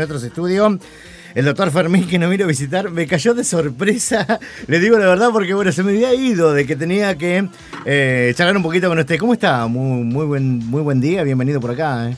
nuestros estudios. El doctor Fermín que nos vino a visitar me cayó de sorpresa, le digo la verdad porque bueno, se me había ido de que tenía que eh, charlar un poquito con usted. ¿Cómo está? Muy, muy, buen, muy buen día, bienvenido por acá. eh.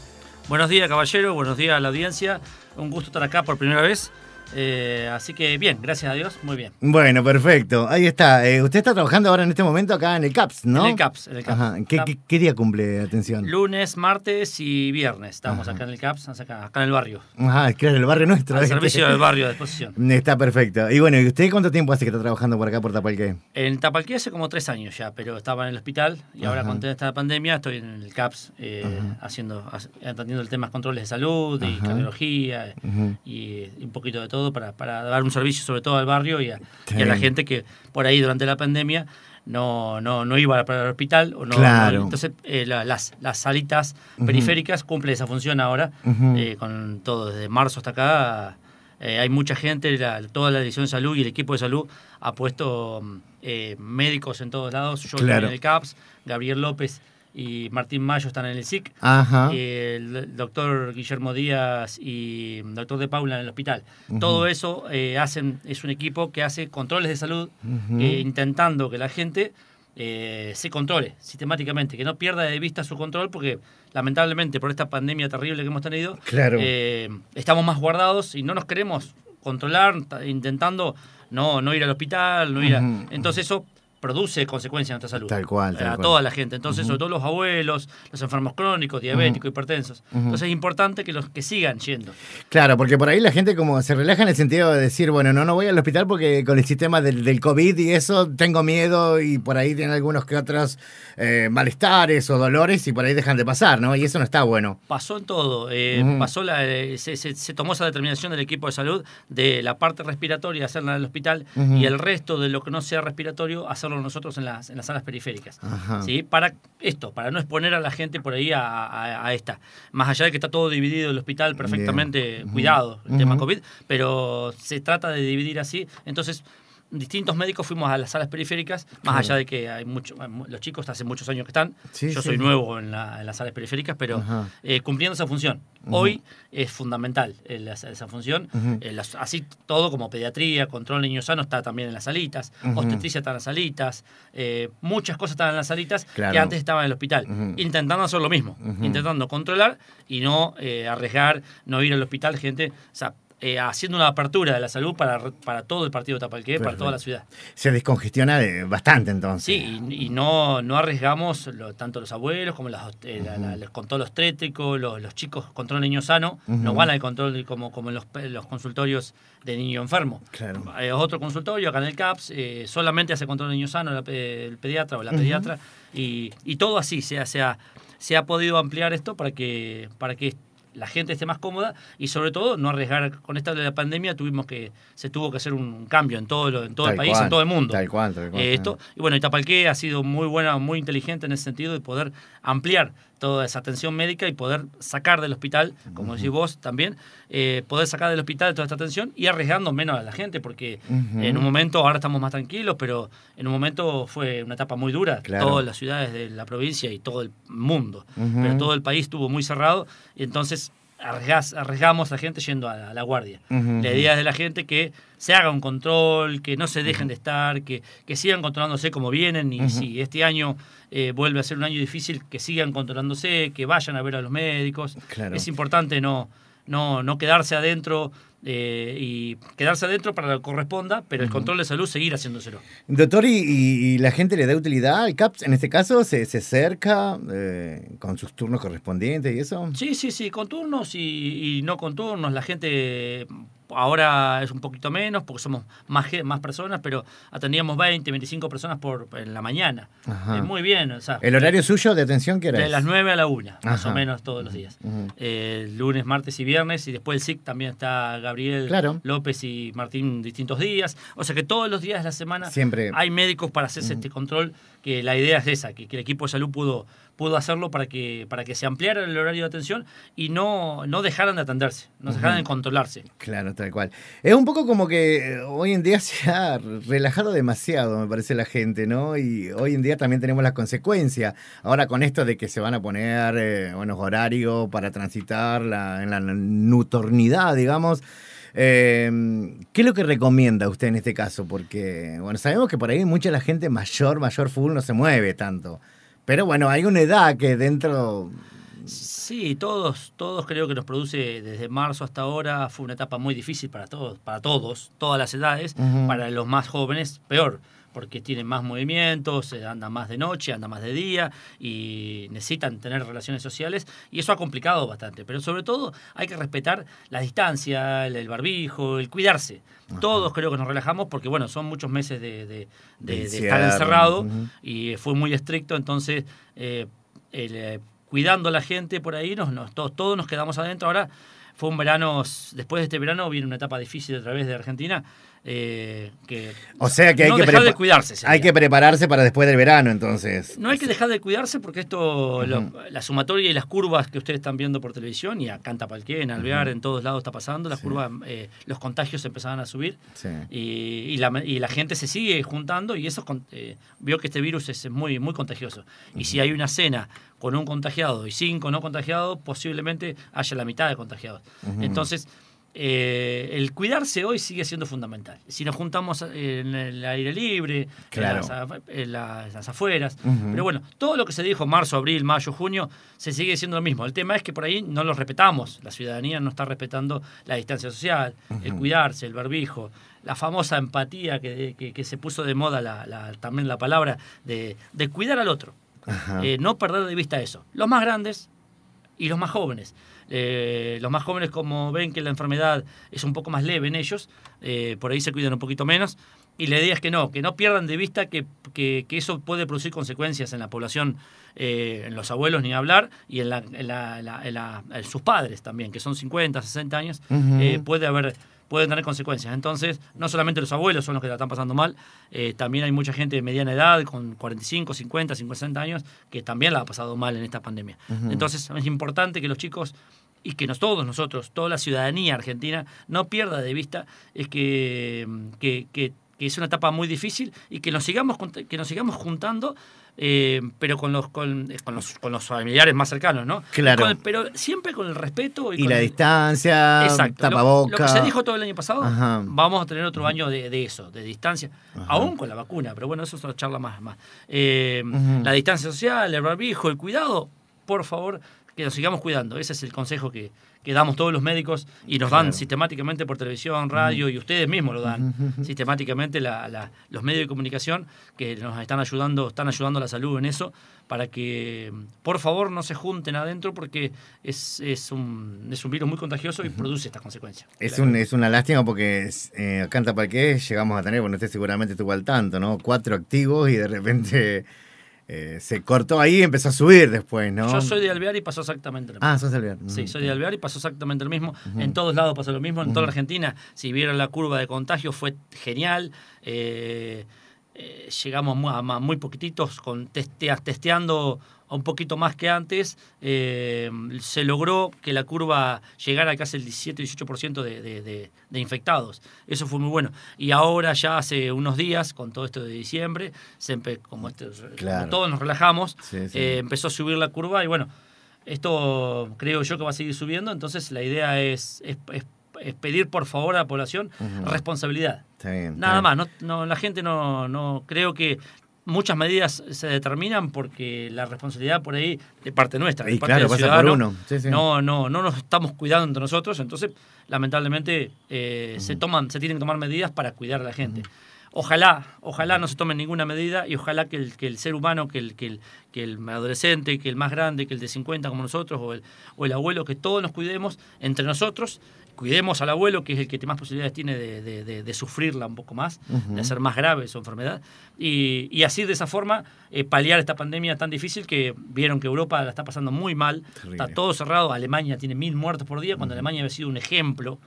Buenos días, caballero. Buenos días a la audiencia. Un gusto estar acá por primera vez. Eh, así que bien, gracias a Dios, muy bien. Bueno, perfecto. Ahí está. Eh, usted está trabajando ahora en este momento acá en el CAPS, ¿no? En el CAPS. En el CAPS. Ajá. ¿Qué, qué- qué día cumple atención? Lunes, martes y viernes. Estamos Ajá. acá en el CAPS, acá, acá en el barrio. Ajá, es que era el barrio nuestro. Al servicio del barrio a disposición. Está perfecto. Y bueno, ¿y usted cuánto tiempo hace que está trabajando por acá por Tapalqué? En Tapalqué hace como tres años ya, pero estaba en el hospital y ahora con esta pandemia estoy en el CAPS eh, haciendo, hac- atendiendo el tema de controles de salud y cardiología y un poquito de todo para, para dar un servicio sobre todo al barrio y a, Está y a la gente que por ahí durante la pandemia no, no, no iba para el hospital o no, Claro. no- entonces eh, la- las, las salitas periféricas cumplen esa función ahora eh, con todo desde marzo hasta acá eh, hay mucha gente la- toda la dirección de salud y el equipo de salud ha puesto mm, eh, médicos en todos lados yo Claro. en el CAPS Gabriel López y Martín Mayo están en el SIC Ajá. el doctor Guillermo Díaz y el doctor de Paula en el hospital. Todo eso eh, hacen, es un equipo que hace controles de salud, eh, intentando que la gente eh, se controle sistemáticamente, que no pierda de vista su control, porque lamentablemente por esta pandemia terrible que hemos tenido, Claro. estamos más guardados y no nos queremos controlar, ta- intentando no, no ir al hospital, no ir a-. Entonces eso produce consecuencias en nuestra salud. Tal cual, tal a cual. toda la gente. Entonces, sobre todo los abuelos, los enfermos crónicos, diabéticos, hipertensos. Entonces es importante que los que sigan yendo. Claro, porque por ahí la gente como se relaja en el sentido de decir, bueno, no, no voy al hospital porque con el sistema del, del COVID y eso tengo miedo y por ahí tienen algunos que otros eh, malestares o dolores y por ahí dejan de pasar, ¿no? Y eso no está bueno. Pasó en todo. eh, pasó la, eh, se, se- se tomó esa determinación del equipo de salud de la parte respiratoria hacerla en el hospital y el resto de lo que no sea respiratorio hacerlo nosotros en las, en las salas periféricas. Ajá. ¿sí? Para esto, para no exponer a la gente por ahí a, a- a esta. Más allá de que está todo dividido el hospital perfectamente Bien. Cuidado, el tema COVID, pero se trata de dividir así. Entonces, distintos médicos fuimos a las salas periféricas, más allá de que hay mucho, los chicos hace muchos años que están. Sí, Yo sí. soy nuevo en, la- en las salas periféricas, pero eh, cumpliendo esa función. Hoy es fundamental esa, función. Eh, así todo como pediatría, control niño sano está también en las salitas, Ujú. obstetricia está en las salitas, eh, muchas cosas están en las salitas Claro. que antes estaban en el hospital, intentando hacer lo mismo, intentando controlar y no eh, arriesgar, no ir al hospital, gente, o sea, eh, haciendo una apertura de la salud para, para todo el partido de Tapalqué, para toda la ciudad. Se descongestiona de- bastante entonces. Sí, y, y no, no arriesgamos lo- tanto los abuelos como las, eh, la- la- los tétricos, los, los chicos control niño sano, Ujú. no van al control como, como en los, consultorios de niño enfermo. Claro. Eh, otro consultorio acá en el CAPS, eh, solamente hace control de niño sano la el pediatra o la pediatra, y, y todo así se, se, ha, se ha podido ampliar esto para que, para que la gente esté más cómoda y sobre todo no arriesgar. Con esta de la pandemia tuvimos que se tuvo que hacer un cambio en todo lo- en todo Tal el país cual, en todo el mundo. Tal cual, tal cual. eh, esto, y bueno, Itapalqué ha sido muy buena, muy inteligente en ese sentido de poder ampliar toda esa atención médica y poder sacar del hospital, como decís vos también, eh, poder sacar del hospital toda esta atención y arriesgando menos a la gente, porque en un momento, ahora estamos más tranquilos, pero en un momento fue una etapa muy dura, Claro. todas las ciudades de la provincia y todo el mundo, pero todo el país estuvo muy cerrado, y entonces arriesgás- arriesgamos a la gente yendo a la, a la guardia. La idea es de la gente que se haga un control, que no se dejen de estar, que, que sigan controlándose como vienen y si este año eh, vuelve a ser un año difícil, que sigan controlándose, que vayan a ver a los médicos. Claro. Es importante no, no, no quedarse adentro eh, y quedarse adentro para lo que corresponda, pero el control de salud seguir haciéndoselo. Doctor, ¿y, la gente le da utilidad al CAPS? En este caso, ¿se, se acerca eh, con sus turnos correspondientes y eso? Sí, sí, sí, con turnos y, y no con turnos. La gente ahora es un poquito menos porque somos más, más personas, pero atendíamos 20, 25 personas por en la mañana. Muy bien, o sea, ¿El horario suyo de atención qué era? de las 9 a la 1, más o menos todos los días. Eh, lunes, martes y viernes, y después el SIC también está Gabriel Claro. López y Martín distintos días. O sea que todos los días de la semana Siempre. hay médicos para hacerse este control, que la idea es esa, que, que el equipo de salud pudo, pudo hacerlo para que, para que se ampliara el horario de atención y no, no dejaran de atenderse, no dejaran de controlarse. Claro, tal cual. Es un poco como que hoy en día se ha relajado demasiado, me parece la gente, ¿no? Y hoy en día también tenemos las consecuencias. Ahora con esto de que se van a poner eh, buenos horarios para transitar la, en la nocturnidad, digamos. Eh, ¿Qué es lo que recomienda usted en este caso? Porque, bueno, sabemos que por ahí mucha la gente mayor, mayor full no se mueve tanto. Pero bueno, hay una edad que dentro... Sí, todos, todos creo que nos produce desde marzo hasta ahora. Fue una etapa muy difícil para todos, para todos, todas las edades. Para los más jóvenes, peor porque tienen más movimientos, andan más de noche, andan más de día y necesitan tener relaciones sociales y eso ha complicado bastante. Pero sobre todo hay que respetar la distancia, el, barbijo, el cuidarse. Todos creo que nos relajamos porque bueno, son muchos meses de, estar encerrado y fue muy estricto, entonces eh, eh, cuidando a la gente por ahí, nos, nos, todos, todos nos quedamos adentro. Ahora fue un verano, después de este verano viene una etapa difícil a través de Argentina eh, que o sea que hay que dejar de cuidarse. Hay que prepararse para después del verano, entonces. No hay que dejar de cuidarse porque esto, la sumatoria y las curvas que ustedes están viendo por televisión, y acá en Tapalqué, en Alvear, en todos lados está pasando, las curvas, eh, los contagios empezaban a subir y, la, gente se sigue juntando y eso eh, vio que este virus es muy, muy contagioso. Y si hay una cena con un contagiado y cinco no contagiados, posiblemente haya la mitad de contagiados. Entonces, eh, el cuidarse hoy sigue siendo fundamental. Si nos juntamos en el aire libre, en, las, afueras. Pero bueno, todo lo que se dijo marzo, abril, mayo, junio, se sigue siendo lo mismo. El tema es que por ahí no lo respetamos. La ciudadanía no está respetando la distancia social, el cuidarse, el barbijo, la famosa empatía que, se puso de moda la, también la palabra de, cuidar al otro. Eh, no perder de vista eso. Los más grandes y los más jóvenes. Eh, los más jóvenes, como ven que la enfermedad es un poco más leve en ellos, eh, por ahí se cuidan un poquito menos. Y la idea es que no, que no pierdan de vista que, que, eso puede producir consecuencias en la población, eh, en los abuelos ni hablar, y en, la, en, sus padres también, que son 50, 60 años, puede haber pueden tener consecuencias. Entonces, no solamente los abuelos son los que la están pasando mal, también hay mucha gente de mediana edad, con 45, 50, 50 años, que también la ha pasado mal en esta pandemia. Entonces, es importante que los chicos y que nos, todos nosotros, toda la ciudadanía argentina, no pierda de vista es que, que, es una etapa muy difícil y que nos sigamos, que nos sigamos juntando, eh, pero con los, con, los, con los familiares más cercanos, ¿no? Claro. pero siempre con el respeto. Y, la distancia, Exacto. tapabocas. Lo, que se dijo todo el año pasado, vamos a tener otro año de, eso, de distancia, aún con la vacuna, pero bueno, eso es otra charla más. más. Eh, la distancia social, el barbijo, el cuidado, por favor, que nos sigamos cuidando. Ese es el consejo que, damos todos los médicos y nos dan sistemáticamente por televisión, radio y ustedes mismos lo dan sistemáticamente los medios de comunicación que nos están ayudando, están ayudando a la salud en eso para que por favor no se junten adentro porque es, es, un, es un virus muy contagioso y produce estas consecuencias. Es, un, es una lástima porque eh, acá en llegamos a tener, bueno, usted seguramente estuvo al tanto, ¿no? Cuatro activos y de repente eh, se cortó ahí y empezó a subir después, ¿no? Yo soy de Alvear y pasó exactamente lo mismo. Ah, sos de Alvear. Sí, soy de Alvear y pasó exactamente lo mismo. En todos lados pasó lo mismo. En toda la Argentina, si vieron la curva de contagio, fue genial. Eh, eh, llegamos a, muy poquititos con testeando un poquito más que antes, eh, se logró que la curva llegara a casi el 17-18% de, de, de, infectados. Eso fue muy bueno. Y ahora ya hace unos días, con todo esto de diciembre, se como, este, todos nos relajamos, eh, empezó a subir la curva y bueno, esto creo yo que va a seguir subiendo, entonces la idea es, es, pedir por favor a la población responsabilidad. Nada más, no, no, la gente no, no creo que muchas medidas se determinan porque la responsabilidad por ahí de parte nuestra, de parte del uno. No, no, no nos estamos cuidando entre nosotros, entonces lamentablemente eh, se toman, se tienen que tomar medidas para cuidar a la gente. Ojalá, ojalá no se tome ninguna medida y ojalá que el, que el ser humano, que el, que, el, que el adolescente, que el más grande, que el de 50 como nosotros, o el, o el abuelo, que todos nos cuidemos entre nosotros cuidemos al abuelo, que es el que más posibilidades tiene de, sufrirla un poco más, de hacer más grave su enfermedad, y, así de esa forma eh, paliar esta pandemia tan difícil que vieron que Europa la está pasando muy mal, está todo cerrado, Alemania tiene mil muertos por día, cuando Alemania había sido un ejemplo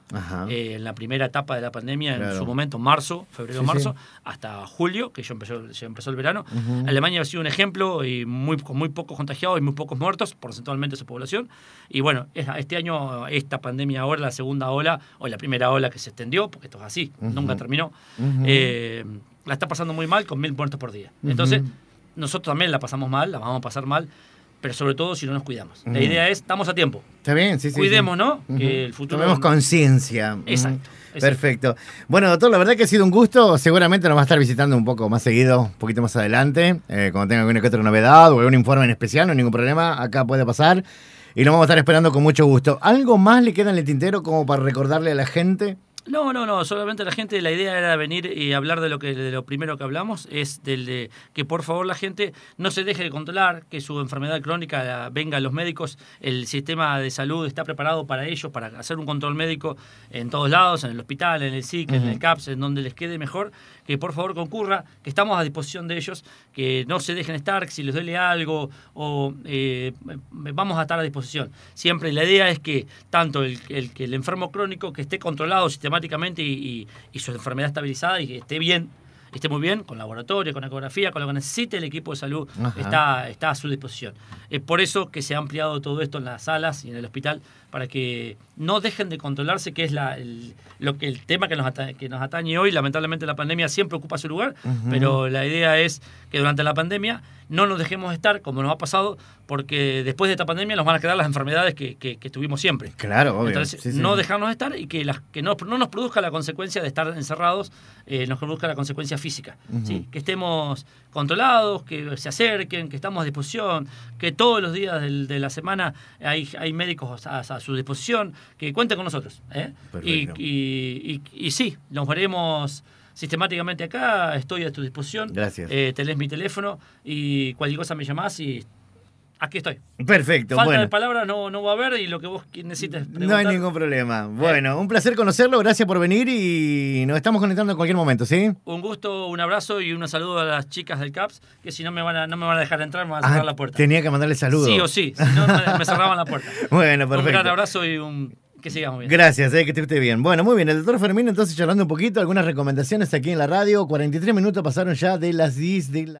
eh, en la primera etapa de la pandemia, en su momento, marzo, febrero, marzo, hasta julio, que ya empezó, empezó el verano, Alemania había sido un ejemplo y muy, con muy pocos contagiados y muy pocos muertos, porcentualmente su población. Y bueno, este año, esta pandemia ahora, la segunda ola, o la primera ola que se extendió, porque esto es así, nunca terminó, eh, la está pasando muy mal con mil muertos por día. Entonces, nosotros también la pasamos mal, la vamos a pasar mal, pero sobre todo si no nos cuidamos. La idea es, estamos a tiempo. Está bien, sí, sí. Cuidemos, ¿no? Que el futuro... Tomemos conciencia. Exacto. Perfecto. Bueno, doctor, la verdad que ha sido un gusto. Seguramente nos va a estar visitando un poco más seguido, un poquito más adelante. Eh, cuando tenga alguna que otra novedad o algún informe en especial, no hay ningún problema. Acá puede pasar. Y lo vamos a estar esperando con mucho gusto. ¿Algo más le queda en el tintero como para recordarle a la gente? No, no, no, solamente la gente, la idea era venir y hablar de lo que de lo primero que hablamos, es del de que por favor la gente no se deje de controlar, que su enfermedad crónica venga a los médicos, el sistema de salud está preparado para ellos, para hacer un control médico en todos lados, en el hospital, en el SIC, en el CAPS, en donde les quede mejor, que por favor concurra, que estamos a disposición de ellos, que no se dejen estar, si les duele algo o eh, vamos a estar a disposición. Siempre la idea es que tanto el, el, el enfermo crónico que esté controlado sistemáticamente, y, su enfermedad estabilizada y que esté bien, esté muy bien, con laboratorio, con ecografía, con lo que necesite el equipo de salud, está, está a su disposición. Es por eso que se ha ampliado todo esto en las salas y en el hospital, para que no dejen de controlarse, que es la, el, lo que el tema que nos, que nos atañe hoy. Lamentablemente la pandemia siempre ocupa su lugar, pero la idea es que durante la pandemia no nos dejemos estar, como nos ha pasado, porque después de esta pandemia nos van a quedar las enfermedades que, que, tuvimos siempre. Claro, obvio. Entonces, no dejarnos estar y que, las, que no, no nos produzca la consecuencia de estar encerrados, eh, nos produzca la consecuencia física. ¿sí? Que estemos controlados, que se acerquen, que estamos a disposición, que todos los días de la semana hay, hay médicos a, su disposición, que cuenten con nosotros. ¿eh? Y, y, y, sí, nos veremos sistemáticamente acá, estoy a tu disposición. Gracias. Eh, tenés mi teléfono y cualquier cosa me llamás y aquí estoy. Perfecto. Falta de palabras no, no va a haber y lo que vos necesites No hay ningún problema. Bueno, un placer conocerlo, gracias por venir y nos estamos conectando en cualquier momento, ¿sí? Un gusto, un abrazo y un saludo a las chicas del CAPS, que si no me van a, no me van a dejar entrar, me van a cerrar ah, la puerta. Tenía que mandarle saludos. Sí o sí, si no me, cerraban la puerta. bueno, perfecto. Un gran abrazo y un que sigamos bien. Gracias, eh, que esté bien. Bueno, muy bien. El doctor Fermín, entonces, charlando un poquito, algunas recomendaciones aquí en la radio. 43 minutos pasaron ya de las 10 de la...